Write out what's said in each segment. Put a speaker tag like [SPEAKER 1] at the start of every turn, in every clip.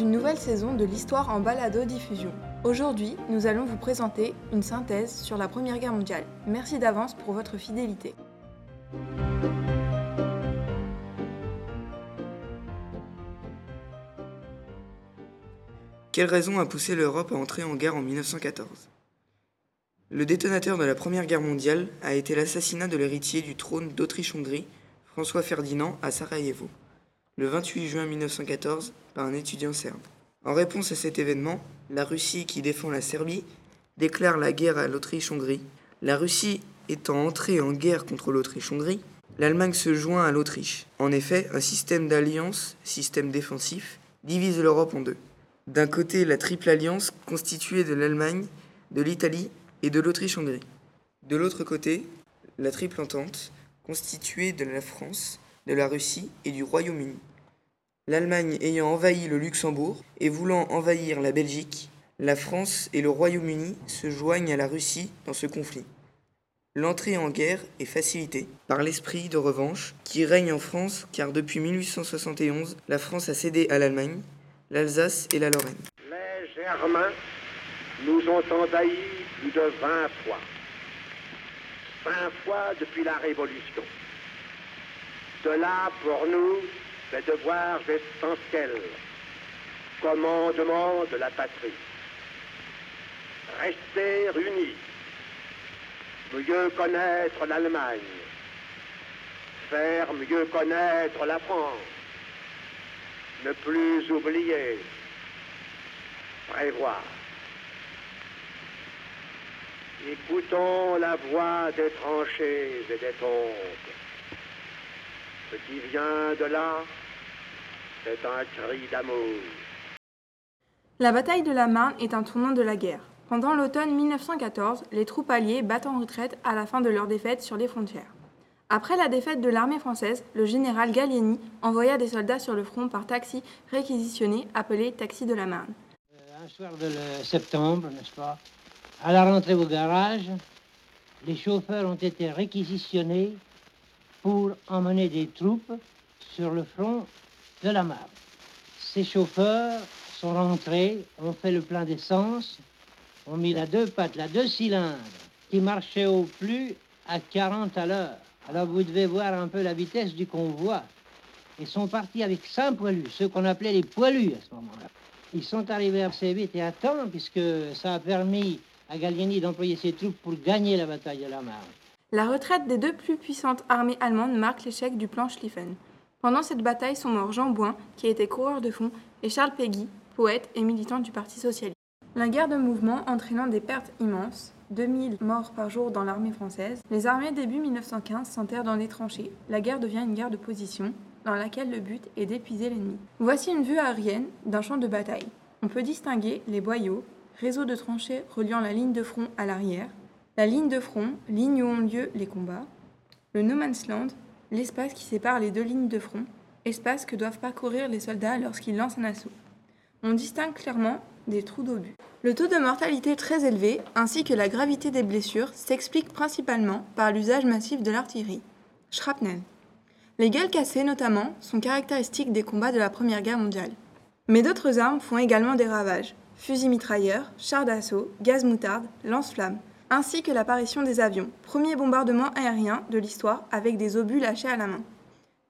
[SPEAKER 1] Une nouvelle saison de l'histoire en balado-diffusion. Aujourd'hui, nous allons vous présenter une synthèse sur la Première Guerre mondiale. Merci d'avance pour votre fidélité.
[SPEAKER 2] Quelle raison a poussé l'Europe à entrer en guerre en 1914 Le détonateur de la Première Guerre mondiale a été l'assassinat de l'héritier du trône d'Autriche-Hongrie, François Ferdinand, à Sarajevo, le 28 juin 1914, par un étudiant serbe. En réponse à cet événement, la Russie, qui défend la Serbie, déclare la guerre à l'Autriche-Hongrie. La Russie étant entrée en guerre contre l'Autriche-Hongrie, l'Allemagne se joint à l'Autriche. En effet, un système d'alliance, système défensif, divise l'Europe en deux. D'un côté, la triple alliance constituée de l'Allemagne, de l'Italie et de l'Autriche-Hongrie. De l'autre côté, la triple entente constituée de la France, de la Russie et du Royaume-Uni. L'Allemagne ayant envahi le Luxembourg et voulant envahir la Belgique, la France et le Royaume-Uni se joignent à la Russie dans ce conflit. L'entrée en guerre est facilitée par l'esprit de revanche qui règne en France car depuis 1871, la France a cédé à l'Allemagne l'Alsace et la Lorraine.
[SPEAKER 3] Les Germains nous ont envahis plus de 20 fois. 20 fois depuis la Révolution. Cela, pour nous, fait devoirs essentiels. Commandement de la patrie. Rester unis. Mieux connaître l'Allemagne. Faire mieux connaître la France ne plus oublier, prévoir. Écoutons la voix des tranchées et des tombes. Ce qui vient de là, c'est un cri d'amour.
[SPEAKER 1] La bataille de la Marne est un tournant de la guerre. Pendant l'automne 1914, les troupes alliées battent en retraite à la fin de leur défaite sur les frontières. Après la défaite de l'armée française, le général Gallieni envoya des soldats sur le front par taxi réquisitionné appelé taxi de la Marne.
[SPEAKER 4] Euh, un soir de septembre, n'est-ce pas, à la rentrée au garage, les chauffeurs ont été réquisitionnés pour emmener des troupes sur le front de la Marne. Ces chauffeurs sont rentrés, ont fait le plein d'essence, ont mis la deux pattes, la deux cylindres, qui marchait au plus à 40 à l'heure. Alors vous devez voir un peu la vitesse du convoi. Ils sont partis avec cinq poilus, ceux qu'on appelait les poilus à ce moment-là. Ils sont arrivés assez vite et à temps, puisque ça a permis à Gallieni d'employer ses troupes pour gagner la bataille de la Marne.
[SPEAKER 1] La retraite des deux plus puissantes armées allemandes marque l'échec du plan Schlieffen. Pendant cette bataille sont morts Jean Bouin, qui était coureur de fond, et Charles Péguy, poète et militant du Parti socialiste. La guerre de mouvement entraînant des pertes immenses, 2000 morts par jour dans l'armée française, les armées début 1915 s'enterrent dans les tranchées. La guerre devient une guerre de position, dans laquelle le but est d'épuiser l'ennemi. Voici une vue aérienne d'un champ de bataille. On peut distinguer les boyaux, réseau de tranchées reliant la ligne de front à l'arrière, la ligne de front, ligne où ont lieu les combats, le no man's land, l'espace qui sépare les deux lignes de front, espace que doivent parcourir les soldats lorsqu'ils lancent un assaut. On distingue clairement des trous d'obus. Le taux de mortalité très élevé, ainsi que la gravité des blessures, s'explique principalement par l'usage massif de l'artillerie. Shrapnel. Les gueules cassées, notamment, sont caractéristiques des combats de la Première Guerre mondiale. Mais d'autres armes font également des ravages fusils mitrailleurs, chars d'assaut, gaz moutarde, lance-flammes, ainsi que l'apparition des avions, premier bombardement aérien de l'histoire avec des obus lâchés à la main.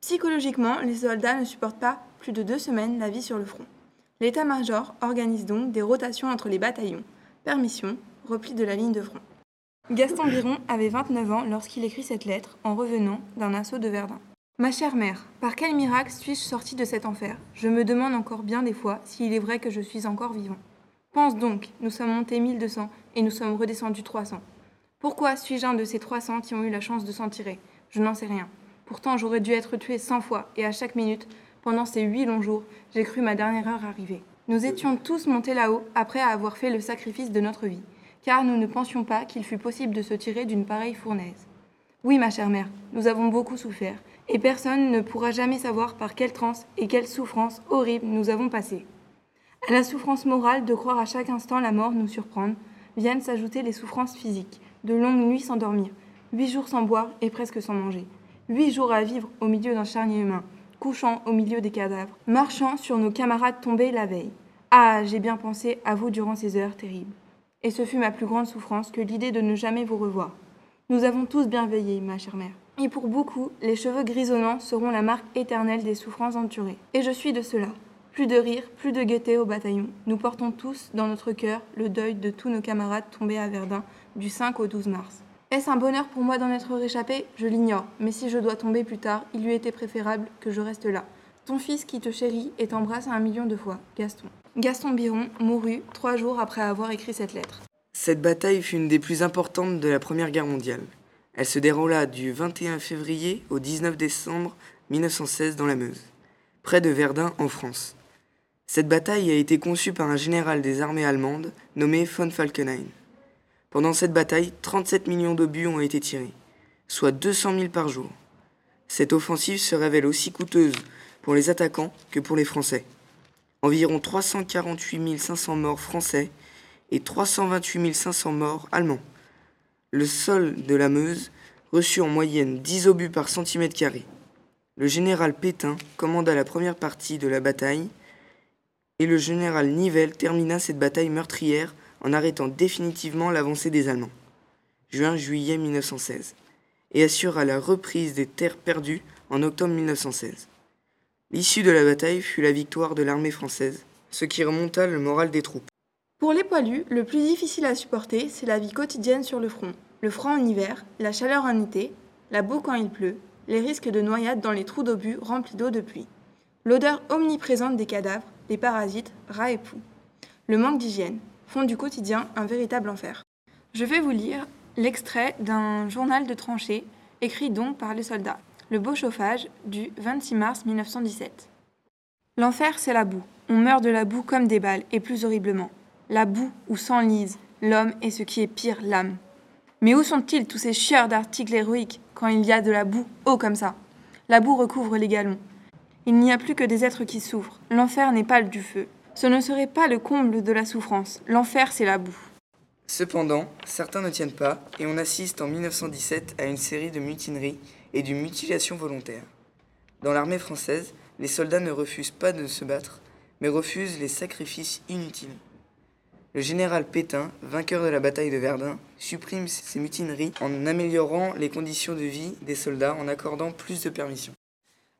[SPEAKER 1] Psychologiquement, les soldats ne supportent pas plus de deux semaines la vie sur le front. L'état-major organise donc des rotations entre les bataillons. Permission, repli de la ligne de front. Gaston Biron avait 29 ans lorsqu'il écrit cette lettre en revenant d'un assaut de Verdun. Ma chère mère, par quel miracle suis-je sorti de cet enfer? Je me demande encore bien des fois s'il est vrai que je suis encore vivant. Pense donc, nous sommes montés 1200 et nous sommes redescendus 300. Pourquoi suis-je un de ces 300 qui ont eu la chance de s'en tirer? Je n'en sais rien. Pourtant, j'aurais dû être tué 100 fois et à chaque minute, pendant ces huit longs jours, j'ai cru ma dernière heure arriver. Nous étions tous montés là-haut après avoir fait le sacrifice de notre vie, car nous ne pensions pas qu'il fût possible de se tirer d'une pareille fournaise. Oui, ma chère mère, nous avons beaucoup souffert, et personne ne pourra jamais savoir par quelle transe et quelle souffrance horrible nous avons passé. À la souffrance morale de croire à chaque instant la mort nous surprendre, viennent s'ajouter les souffrances physiques, de longues nuits sans dormir, huit jours sans boire et presque sans manger, huit jours à vivre au milieu d'un charnier humain, couchant au milieu des cadavres, marchant sur nos camarades tombés la veille. Ah, j'ai bien pensé à vous durant ces heures terribles. Et ce fut ma plus grande souffrance que l'idée de ne jamais vous revoir. Nous avons tous bien veillé, ma chère mère. Et pour beaucoup, les cheveux grisonnants seront la marque éternelle des souffrances endurées. Et je suis de cela. Plus de rire, plus de gaieté au bataillon. Nous portons tous dans notre cœur le deuil de tous nos camarades tombés à Verdun du 5 au 12 mars. Est-ce un bonheur pour moi d'en être réchappé? Je l'ignore, mais si je dois tomber plus tard, il lui était préférable que je reste là. Ton fils qui te chérit et t'embrasse un million de fois, Gaston. Gaston Biron mourut trois jours après avoir écrit cette lettre.
[SPEAKER 2] Cette bataille fut une des plus importantes de la Première Guerre mondiale. Elle se déroula du 21 février au 19 décembre 1916 dans la Meuse, près de Verdun en France. Cette bataille a été conçue par un général des armées allemandes nommé von Falkenhayn. Pendant cette bataille, 37 millions d'obus ont été tirés, soit 200 000 par jour. Cette offensive se révèle aussi coûteuse pour les attaquants que pour les Français. Environ 348 500 morts français et 328 500 morts allemands. Le sol de la Meuse reçut en moyenne 10 obus par centimètre carré. Le général Pétain commanda la première partie de la bataille et le général Nivelle termina cette bataille meurtrière en arrêtant définitivement l'avancée des Allemands, juin-juillet 1916, et assura la reprise des terres perdues en octobre 1916. L'issue de la bataille fut la victoire de l'armée française, ce qui remonta le moral des troupes.
[SPEAKER 1] Pour les poilus, le plus difficile à supporter, c'est la vie quotidienne sur le front. Le froid en hiver, la chaleur en été, la boue quand il pleut, les risques de noyade dans les trous d'obus remplis d'eau de pluie, l'odeur omniprésente des cadavres, des parasites, rats et poux. Le manque d'hygiène font du quotidien un véritable enfer. Je vais vous lire l'extrait d'un journal de tranchée écrit donc par les soldats. Le beau chauffage du 26 mars 1917. L'enfer, c'est la boue. On meurt de la boue comme des balles, et plus horriblement. La boue où s'enlise l'homme et ce qui est pire, l'âme. Mais où sont-ils tous ces chieurs d'articles héroïques quand il y a de la boue haut comme ça? La boue recouvre les galons. Il n'y a plus que des êtres qui souffrent. L'enfer n'est pas du feu. Ce ne serait pas le comble de la souffrance. L'enfer, c'est la boue.
[SPEAKER 2] Cependant, certains ne tiennent pas et on assiste en 1917 à une série de mutineries et d'une mutilation volontaire. Dans l'armée française, les soldats ne refusent pas de se battre, mais refusent les sacrifices inutiles. Le général Pétain, vainqueur de la bataille de Verdun, supprime ces mutineries en améliorant les conditions de vie des soldats en accordant plus de permissions.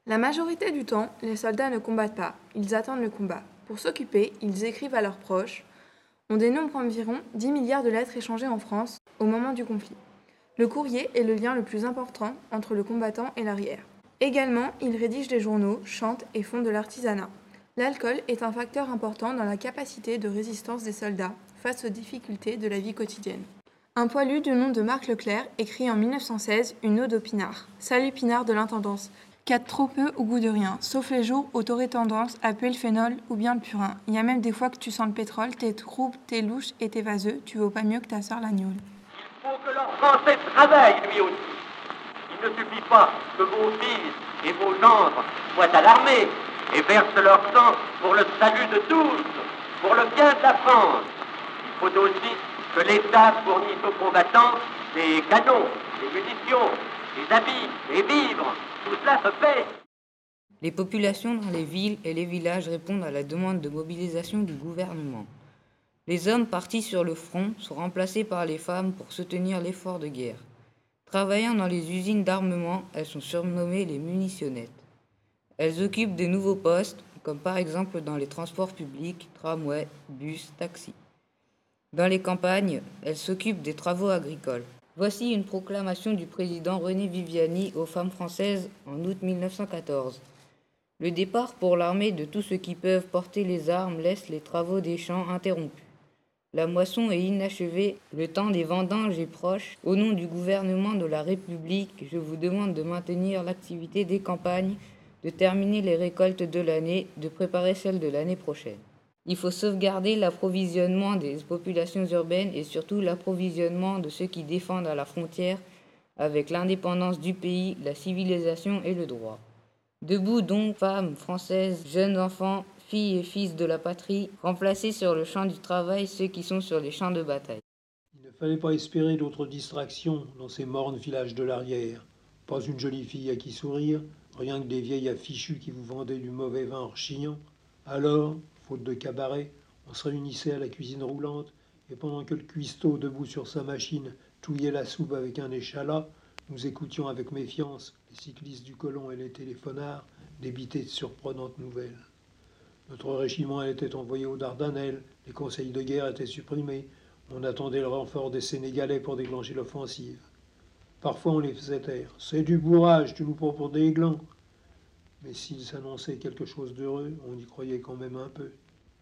[SPEAKER 1] La majorité du temps, les soldats ne combattent pas, ils attendent le combat. Pour s'occuper, ils écrivent à leurs proches. On dénombre environ 10 milliards de lettres échangées en France au moment du conflit. Le courrier est le lien le plus important entre le combattant et l'arrière. Également, ils rédigent des journaux, chantent et font de l'artisanat. L'alcool est un facteur important dans la capacité de résistance des soldats face aux difficultés de la vie quotidienne. Un poilu du nom de Marc Leclerc écrit en 1916 une ode au pinard. Salut pinard de l'intendance, Quatre trop peu au goût de rien, sauf les jours où t'aurais tendance à puer le phénol ou bien le purin. Il y a même des fois que tu sens le pétrole, t'es trouble, t'es louche et t'es vaseux, tu vaux pas mieux que ta sœur l'agneau.
[SPEAKER 3] Il faut que leur Français travaille lui aussi. Il ne suffit pas que vos fils et vos gendres soient à l'armée et versent leur sang pour le salut de tous, pour le bien de la France. Il faut aussi que l'État fournisse aux combattants des canons, des munitions, des habits, des vivres,
[SPEAKER 5] les populations dans les villes et les villages répondent à la demande de mobilisation du gouvernement. Les hommes partis sur le front sont remplacés par les femmes pour soutenir l'effort de guerre. Travaillant dans les usines d'armement, elles sont surnommées les munitionnettes. Elles occupent de nouveaux postes, comme par exemple dans les transports publics, tramways, bus, taxis. Dans les campagnes, elles s'occupent des travaux agricoles. Voici une proclamation du président René Viviani aux femmes françaises en août 1914. Le départ pour l'armée de tous ceux qui peuvent porter les armes laisse les travaux des champs interrompus. La moisson est inachevée, le temps des vendanges est proche. Au nom du gouvernement de la République, je vous demande de maintenir l'activité des campagnes, de terminer les récoltes de l'année, de préparer celles de l'année prochaine. Il faut sauvegarder l'approvisionnement des populations urbaines et surtout l'approvisionnement de ceux qui défendent à la frontière avec l'indépendance du pays, la civilisation et le droit. Debout donc, femmes françaises, jeunes enfants, filles et fils de la patrie, remplacez sur le champ du travail ceux qui sont sur les champs de bataille.
[SPEAKER 6] Il ne fallait pas espérer d'autres distractions dans ces mornes villages de l'arrière. Pas une jolie fille à qui sourire, Rien que des vieilles affichues qui vous vendaient du mauvais vin en rechignant. Alors, faute de cabaret, on se réunissait à la cuisine roulante, et pendant que le cuistot, debout sur sa machine, touillait la soupe avec un échalas, nous écoutions avec méfiance les cyclistes du colon et les téléphonards débiter de surprenantes nouvelles. Notre régiment était envoyé aux Dardanelles, les conseils de guerre étaient supprimés, on attendait le renfort des Sénégalais pour déclencher l'offensive. Parfois on les faisait taire. C'est du bourrage, tu nous prends pour des glands. Mais s'ils s'annonçaient quelque chose d'heureux, on y croyait quand même un peu.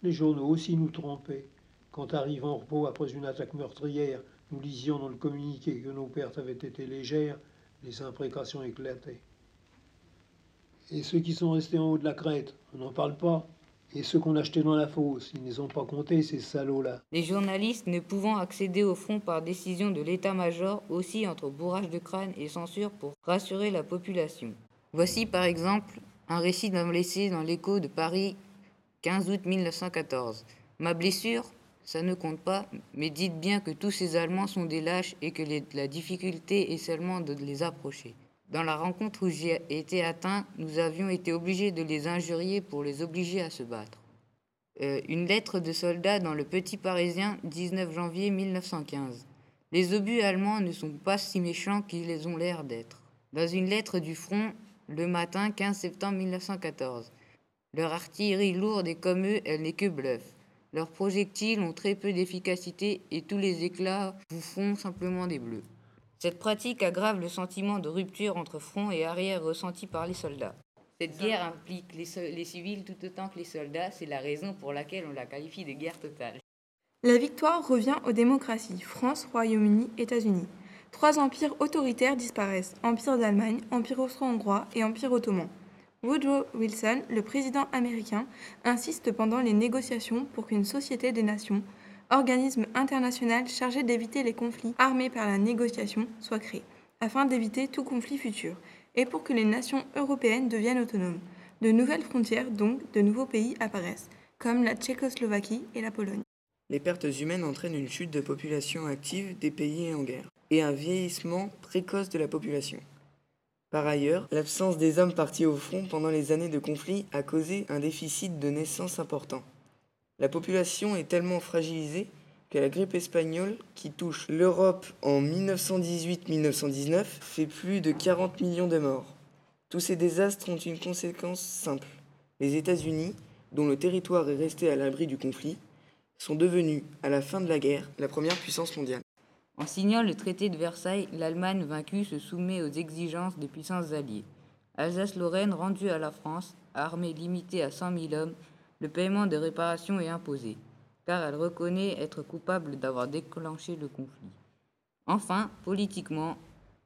[SPEAKER 6] Les journaux aussi nous trompaient. Quand arrive en repos après une attaque meurtrière, nous lisions dans le communiqué que nos pertes avaient été légères, les imprécations éclataient. Et ceux qui sont restés en haut de la crête, on n'en parle pas. Et ceux qu'on achetait dans la fosse, ils ne les ont pas comptés, ces salauds-là.
[SPEAKER 5] Les journalistes ne pouvant accéder au front par décision de l'état-major, aussi entre bourrage de crâne et censure pour rassurer la population. Voici par exemple un récit d'un blessé dans l'écho de Paris, 15 août 1914. Ma blessure, ça ne compte pas, mais dites bien que tous ces Allemands sont des lâches et que la difficulté est seulement de les approcher. Dans la rencontre où j'ai été atteint, nous avions été obligés de les injurier pour les obliger à se battre. Euh, une lettre de soldat dans le Petit Parisien, 19 janvier 1915. Les obus allemands ne sont pas si méchants qu'ils ont l'air d'être. Dans une lettre du front, le matin 15 septembre 1914. Leur artillerie lourde et comme eux, elle n'est que bluff. Leurs projectiles ont très peu d'efficacité et tous les éclats vous font simplement des bleus. Cette pratique aggrave le sentiment de rupture entre front et arrière ressenti par les soldats. Cette guerre implique les, les civils tout autant que les soldats, c'est la raison pour laquelle on la qualifie de guerre totale.
[SPEAKER 1] La victoire revient aux démocraties, France, Royaume-Uni, États-Unis. Trois empires autoritaires disparaissent, Empire d'Allemagne, Empire austro-hongrois et Empire ottoman. Woodrow Wilson, le président américain, insiste pendant les négociations pour qu'une société des nations, organisme international chargé d'éviter les conflits armés par la négociation, soit créé, afin d'éviter tout conflit futur, et pour que les nations européennes deviennent autonomes. De nouvelles frontières, donc de nouveaux pays apparaissent, comme la Tchécoslovaquie et la Pologne.
[SPEAKER 2] Les pertes humaines entraînent une chute de population active des pays en guerre un vieillissement précoce de la population. Par ailleurs, l'absence des hommes partis au front pendant les années de conflit a causé un déficit de naissance important. La population est tellement fragilisée que la grippe espagnole, qui touche l'Europe en 1918-1919, fait plus de 40 millions de morts. Tous ces désastres ont une conséquence simple. Les États-Unis, dont le territoire est resté à l'abri du conflit, sont devenus, à la fin de la guerre, la première puissance mondiale.
[SPEAKER 5] En signant le traité de Versailles, l'Allemagne vaincue se soumet aux exigences des puissances alliées. Alsace-Lorraine rendue à la France, armée limitée à 100 000 hommes, le paiement de réparations est imposé, car elle reconnaît être coupable d'avoir déclenché le conflit. Enfin, politiquement,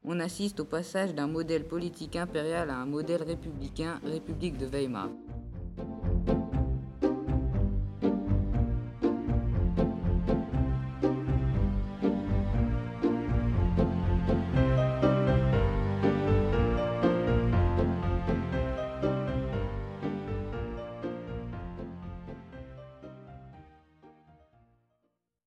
[SPEAKER 5] on assiste au passage d'un modèle politique impérial à un modèle républicain, République de Weimar.